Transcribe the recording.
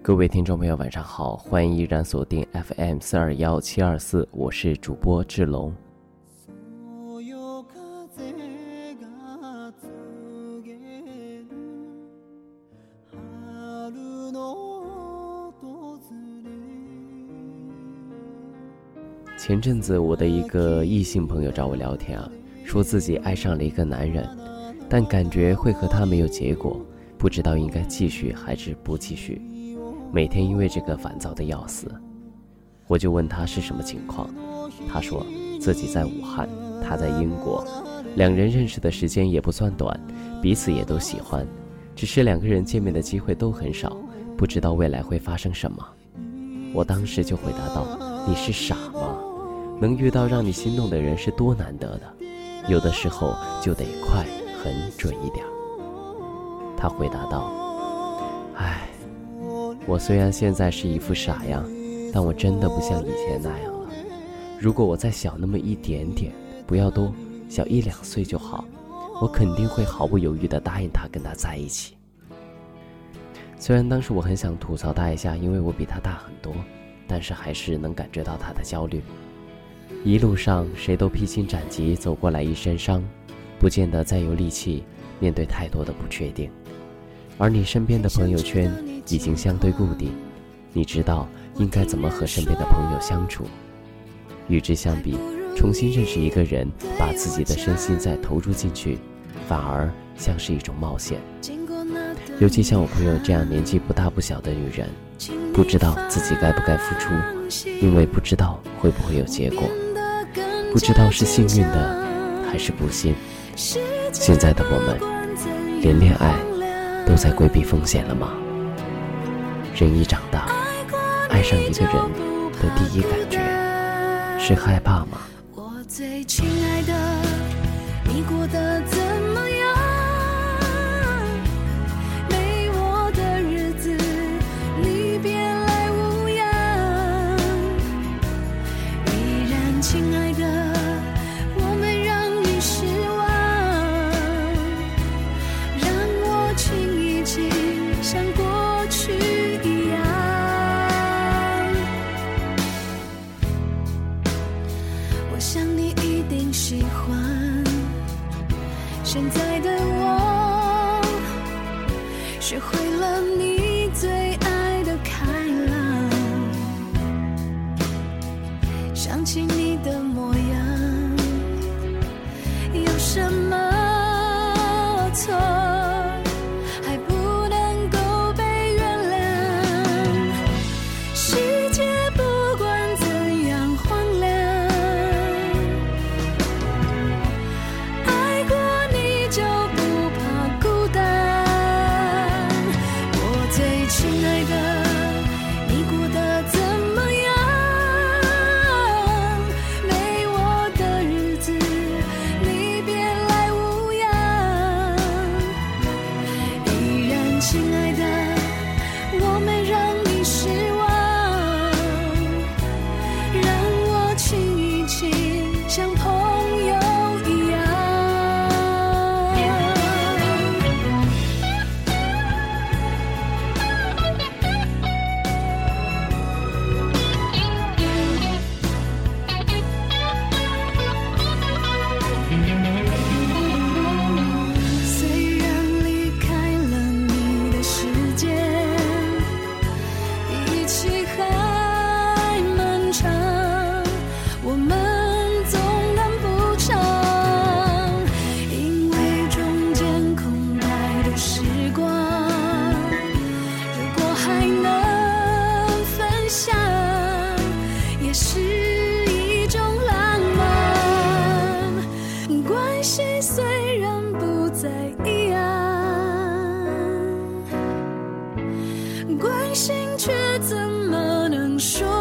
各位听众朋友，晚上好，欢迎依然锁定 FM 四二幺七二四，我是主播志龙。前阵子，我的一个异性朋友找我聊天啊，说自己爱上了一个男人，但感觉会和他没有结果，不知道应该继续还是不继续，每天因为这个烦躁的要死。我就问他是什么情况，他说自己在武汉，他在英国，两人认识的时间也不算短，彼此也都喜欢，只是两个人见面的机会都很少，不知道未来会发生什么。我当时就回答道：“你是傻吗？”能遇到让你心动的人是多难得的，有的时候就得快、狠、准一点。他回答道：“，我虽然现在是一副傻样，但我真的不像以前那样了。如果我再小那么一点点，不要多，小一两岁就好，我肯定会毫不犹豫地答应他跟他在一起。虽然当时我很想吐槽他一下，因为我比他大很多，但是还是能感觉到他的焦虑。”一路上，谁都披荆斩棘走过来，一身伤，不见得再有力气面对太多的不确定。而你身边的朋友圈已经相对固定，你知道应该怎么和身边的朋友相处。与之相比，重新认识一个人，把自己的身心再投入进去，反而像是一种冒险。尤其像我朋友这样年纪不大不小的女人，不知道自己该不该付出，因为不知道会不会有结果。不知道是幸运的还是不幸，现在的我们连恋爱都在规避风险了吗？人一长大，爱上一个人的第一感觉是害怕吗？我最亲爱的，你过得怎么现在的我学会了你最爱的开朗想起你的模样有什么错想也是一种浪漫。关系虽然不再一样关心却怎么能说